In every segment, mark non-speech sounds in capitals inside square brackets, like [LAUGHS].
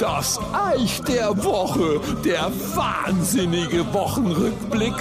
Das Eich der Woche, der wahnsinnige Wochenrückblick.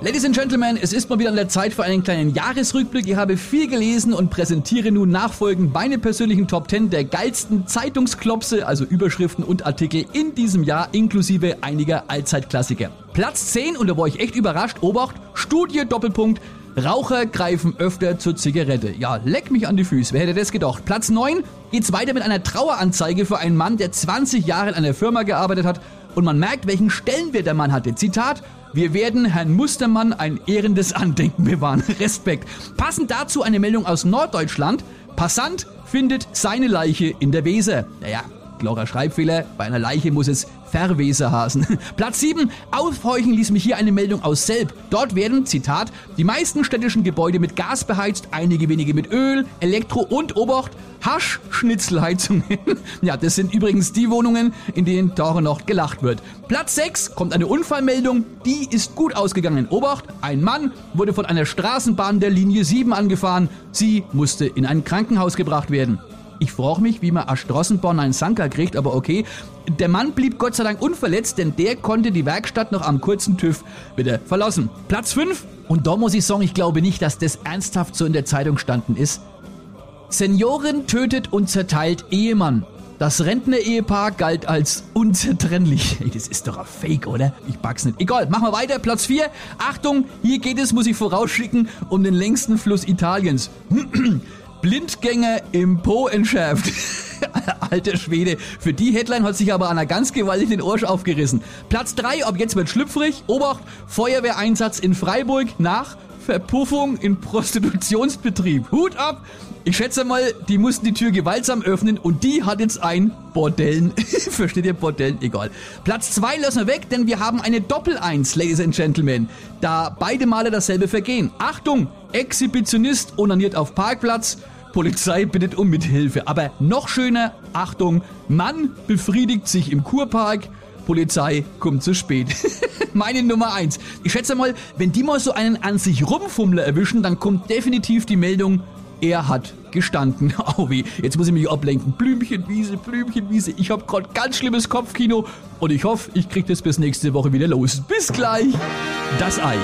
Ladies and Gentlemen, es ist mal wieder an der Zeit für einen kleinen Jahresrückblick. Ich habe viel gelesen und präsentiere nun nachfolgend meine persönlichen Top 10 der geilsten Zeitungsklopse, also Überschriften und Artikel in diesem Jahr, inklusive einiger Allzeitklassiker. Platz 10, und da war ich echt überrascht, Obacht, Studie Doppelpunkt, Raucher greifen öfter zur Zigarette. Ja, leck mich an die Füße. Wer hätte das gedacht? Platz 9 geht's weiter mit einer Traueranzeige für einen Mann, der 20 Jahre in einer Firma gearbeitet hat und man merkt, welchen Stellenwert der Mann hatte. Zitat, wir werden Herrn Mustermann ein ehrendes Andenken bewahren. [LAUGHS] Respekt. Passend dazu eine Meldung aus Norddeutschland. Passant findet seine Leiche in der Weser. Naja, klarer Schreibfehler. Bei einer Leiche muss es Verweserhasen. [LAUGHS] Platz 7. Aufhorchen ließ mich hier eine Meldung aus Selb. Dort werden, Zitat, die meisten städtischen Gebäude mit Gas beheizt, einige wenige mit Öl, Elektro und Obacht, Hasch-Schnitzelheizungen. [LAUGHS] ja, das sind übrigens die Wohnungen, in denen Tore noch gelacht wird. Platz 6 kommt eine Unfallmeldung, die ist gut ausgegangen. Obacht, ein Mann wurde von einer Straßenbahn der Linie 7 angefahren. Sie musste in ein Krankenhaus gebracht werden. Ich frage mich, wie man aus Strassenborn einen Sanker kriegt, aber okay. Der Mann blieb Gott sei Dank unverletzt, denn der konnte die Werkstatt noch am kurzen TÜV wieder verlassen. Platz 5. Und da muss ich sagen, ich glaube nicht, dass das ernsthaft so in der Zeitung standen ist. Seniorin tötet und zerteilt Ehemann. Das Rentner-Ehepaar galt als unzertrennlich. Hey, das ist doch ein Fake, oder? Ich pack's nicht. Egal, machen wir weiter. Platz 4. Achtung, hier geht es, muss ich vorausschicken, um den längsten Fluss Italiens. [CLEARS THROAT] Blindgänger im Po entschärft. [LAUGHS] Alter Schwede. Für die Headline hat sich aber einer ganz gewaltig den Arsch aufgerissen. Platz 3, ab jetzt wird schlüpfrig. Obacht, Feuerwehreinsatz in Freiburg nach Verpuffung in Prostitutionsbetrieb. Hut ab! Ich schätze mal, die mussten die Tür gewaltsam öffnen und die hat jetzt ein Bordellen. [LAUGHS] Versteht ihr Bordellen? Egal. Platz 2 lassen wir weg, denn wir haben eine Doppel-Eins, Ladies and Gentlemen. Da beide Male dasselbe Vergehen. Achtung! Exhibitionist onaniert auf Parkplatz. Polizei bittet um Mithilfe. Aber noch schöner, Achtung, Mann befriedigt sich im Kurpark. Polizei kommt zu spät. [LAUGHS] Meine Nummer eins. Ich schätze mal, wenn die mal so einen an sich Rumfummler erwischen, dann kommt definitiv die Meldung, er hat gestanden. [LAUGHS] Oh weh, jetzt muss ich mich ablenken. Blümchenwiese, Blümchenwiese. Ich habe gerade ganz schlimmes Kopfkino und ich hoffe, ich kriege das bis nächste Woche wieder los. Bis gleich. Das Eich